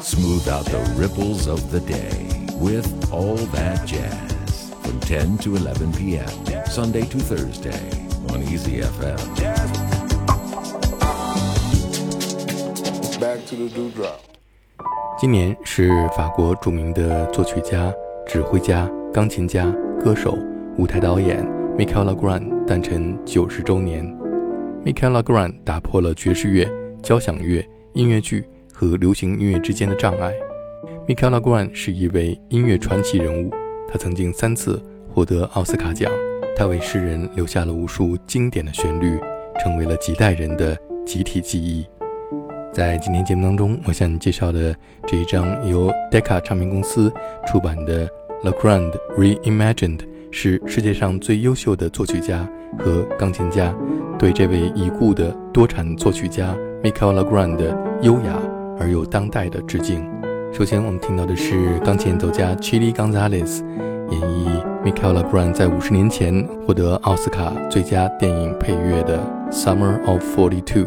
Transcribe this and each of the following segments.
Smooth out the ripples of the day with all that jazz from 10 to 11 p.m. Sunday to Thursday on Easy FM. Back to the dewdrop. 今年是法国著名的作曲家、指挥家、钢琴家、歌手、舞台导演 Michel Legrand 诞辰九十周年。Michel Legrand 打破了爵士乐、交响乐、音乐剧和流行音乐之间的障碍。Michel Legrand 是一位音乐传奇人物，他曾经三次获得奥斯卡奖，他为世人留下了无数经典的旋律，成为了几代人的集体记忆。在今天节目当中，我向你介绍的这一张由 Decca 唱片公司出版的《Legrand Reimagined》，是世界上最优秀的作曲家和钢琴家对这位已故的多产作曲家 Michael Legrand 的优雅而又当代的致敬。首先，我们听到的是钢琴演奏家 Chili Gonzalez 演绎 Michael Legrand 在五十年前获得奥斯卡最佳电影配乐的《Summer of Forty Two》。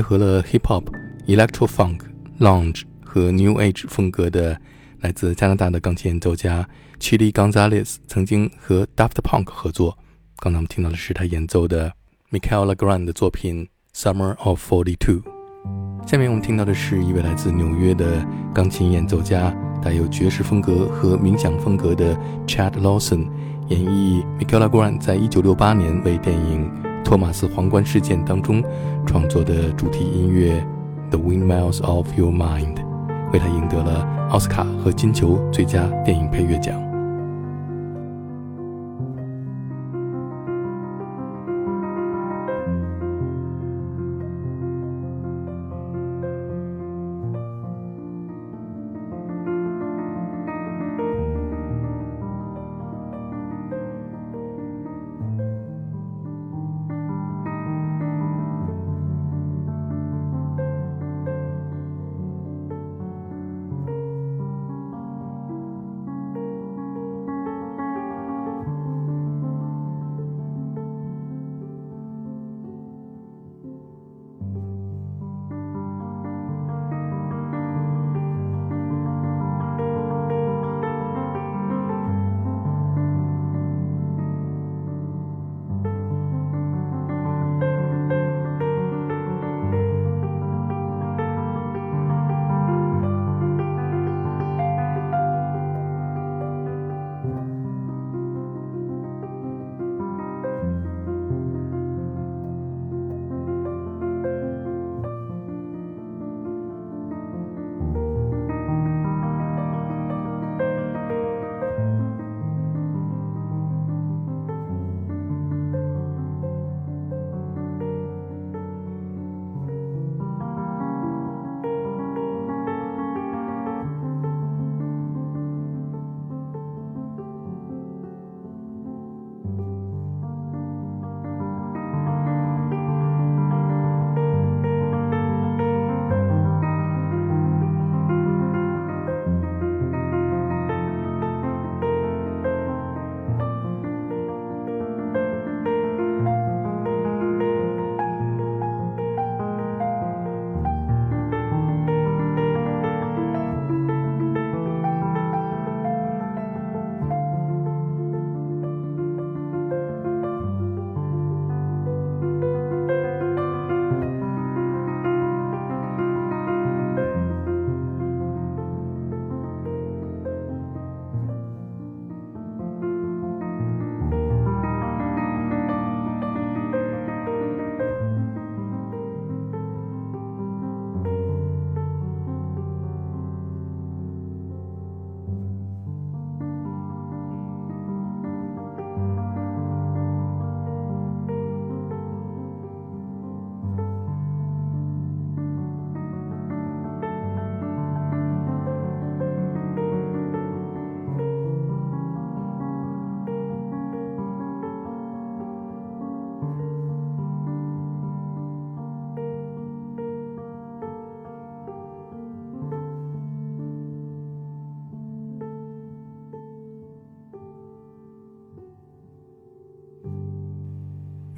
结合了 hip hop、electro funk、lounge 和 new age 风格的来自加拿大的钢琴演奏家 Chili Gonzalez 曾经和 Daft Punk 合作。刚才我们听到的是他演奏的 Michael Legrand 的作品《Summer of Forty Two》。下面我们听到的是一位来自纽约的钢琴演奏家，带有爵士风格和冥想风格的 Chad Lawson 演绎 Michael Legrand 在一九六八年为电影。托马斯皇冠事件当中创作的主题音乐《The Windmills of Your Mind》，为他赢得了奥斯卡和金球最佳电影配乐奖。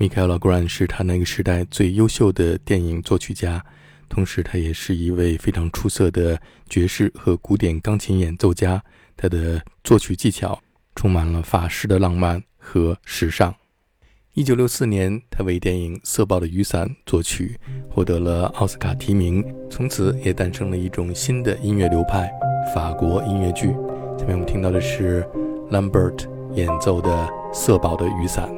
Michael Legrand 是他那个时代最优秀的电影作曲家，同时他也是一位非常出色的爵士和古典钢琴演奏家。他的作曲技巧充满了法式的浪漫和时尚。一九六四年，他为电影《色爆的雨伞》作曲，获得了奥斯卡提名，从此也诞生了一种新的音乐流派——法国音乐剧。下面我们听到的是 Lambert 演奏的《色宝的雨伞》。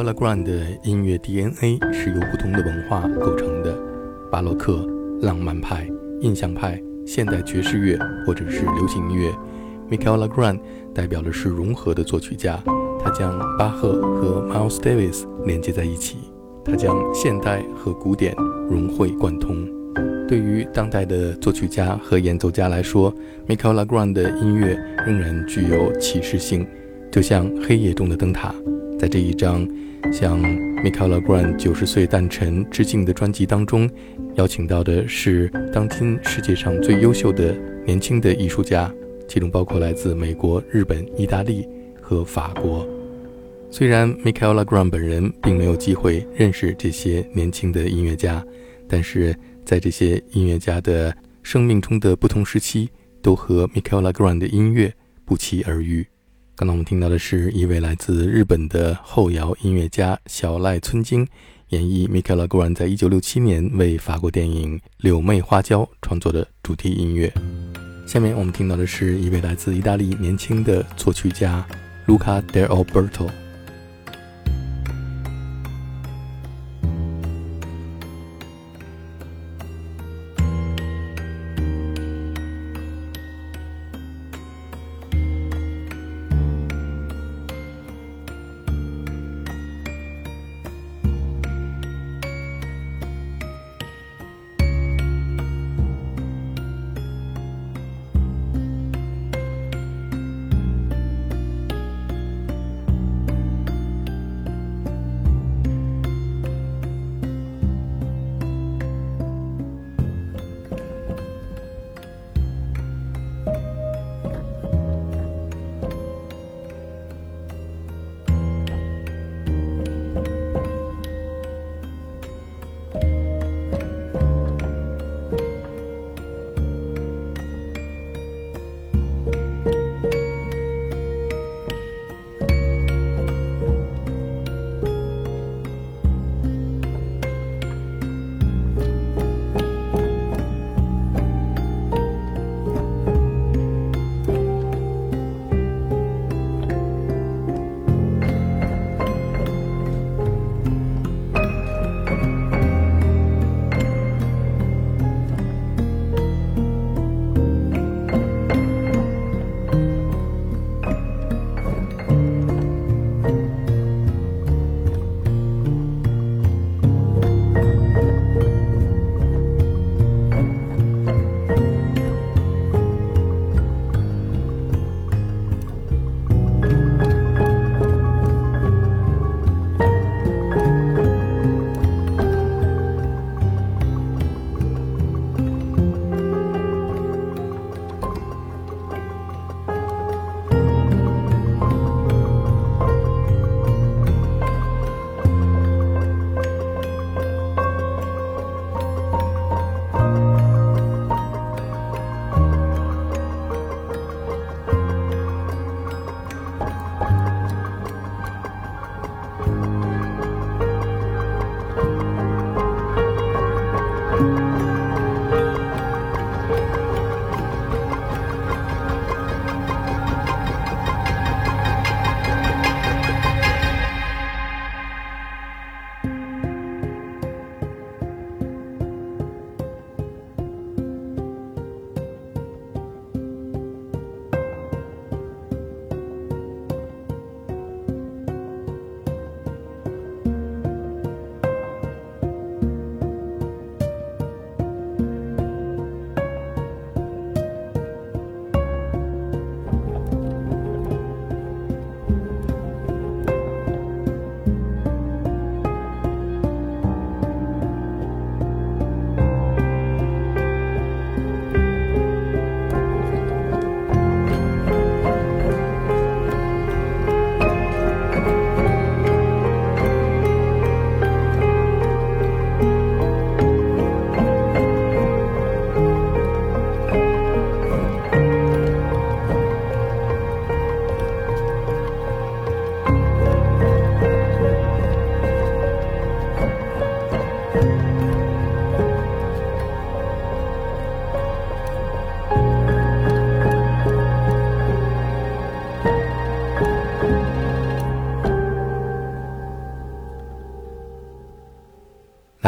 Michael Legrand 的音乐 DNA 是由不同的文化构成的：巴洛克、浪漫派、印象派、现代爵士乐或者是流行音乐。Michael Legrand 代表的是融合的作曲家，他将巴赫和 Miles Davis 连接在一起，他将现代和古典融会贯通。对于当代的作曲家和演奏家来说，Michael Legrand 的音乐仍然具有启示性，就像黑夜中的灯塔。在这一张向 Michael Legrand 九十岁诞辰致敬的专辑当中，邀请到的是当今世界上最优秀的年轻的艺术家，其中包括来自美国、日本、意大利和法国。虽然 Michaela g r a n 本人并没有机会认识这些年轻的音乐家，但是在这些音乐家的生命中的不同时期，都和 Michaela g r a n 的音乐不期而遇。刚才我们听到的是一位来自日本的后摇音乐家小赖村京演绎 m i c h a e l g r a n 在一九六七年为法国电影《柳妹花娇》创作的主题音乐。下面我们听到的是一位来自意大利年轻的作曲家 Luca d e Alberto。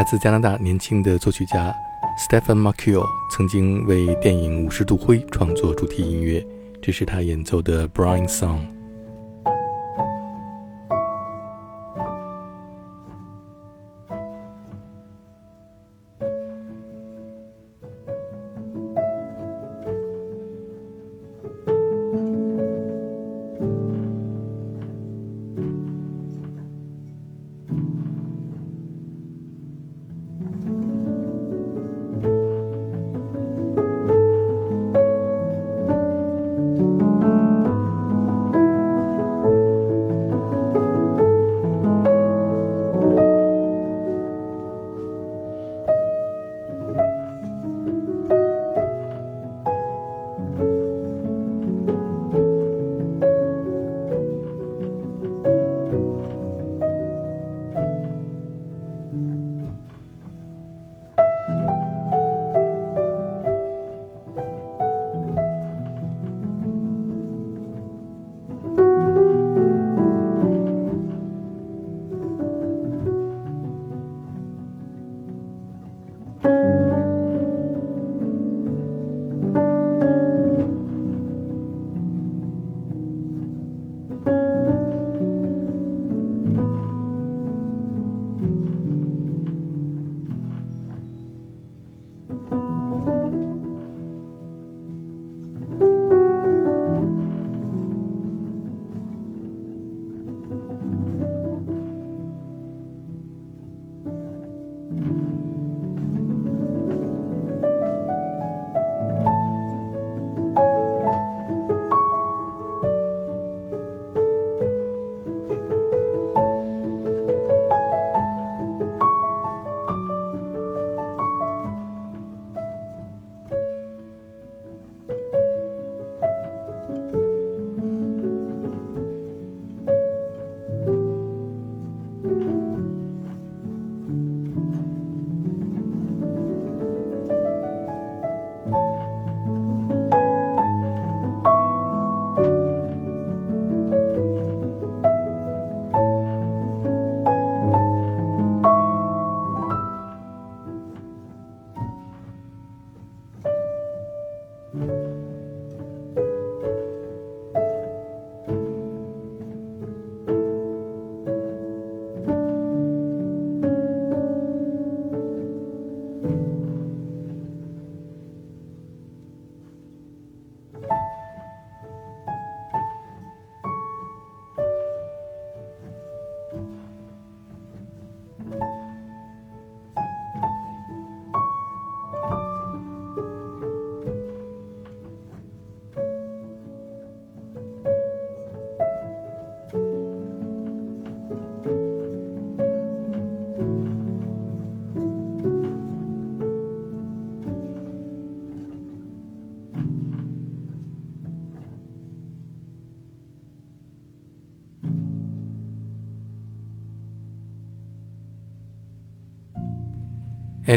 来自加拿大年轻的作曲家 Stephen Markiel 曾经为电影《五十度灰》创作主题音乐，这是他演奏的《Brian Song》。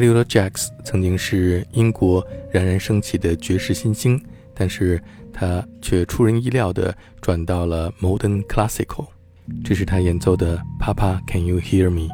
Ella Jacks 曾经是英国冉冉升起的爵士新星，但是他却出人意料的转到了 Modern Classical。这是他演奏的《Papa Can You Hear Me》。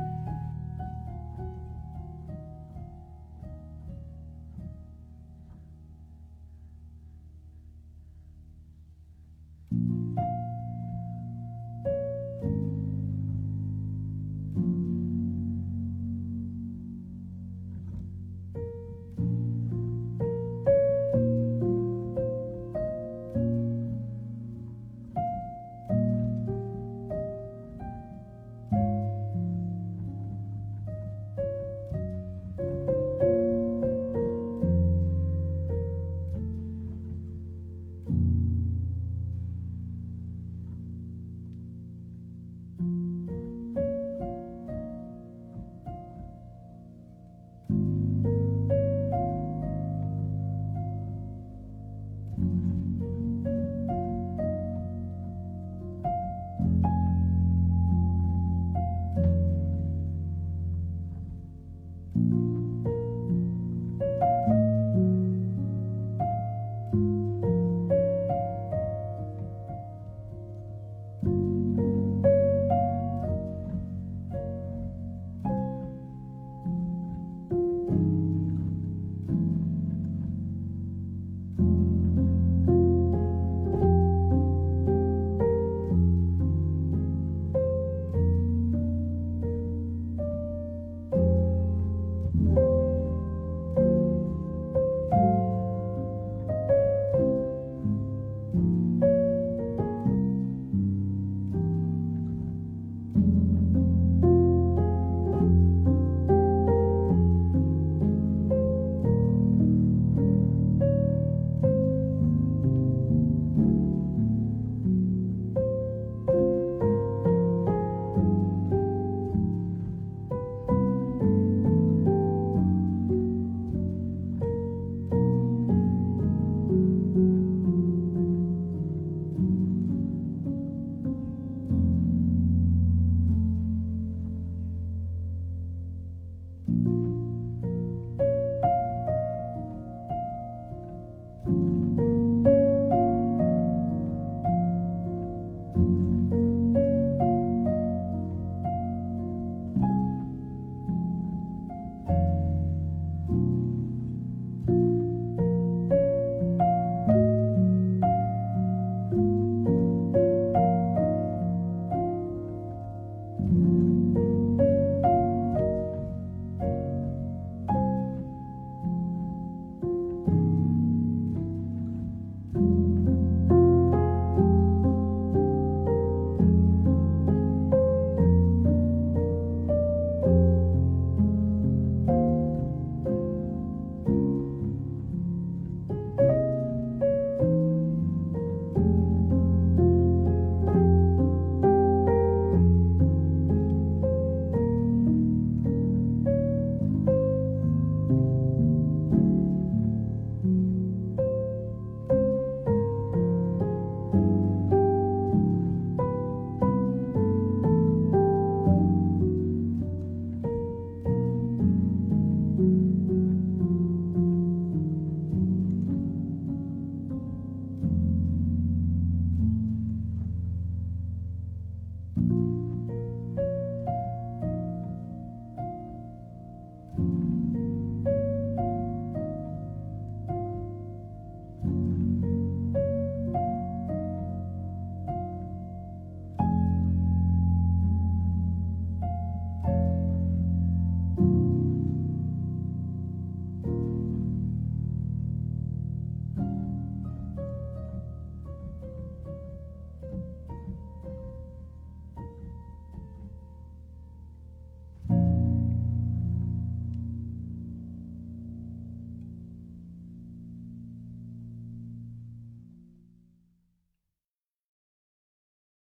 you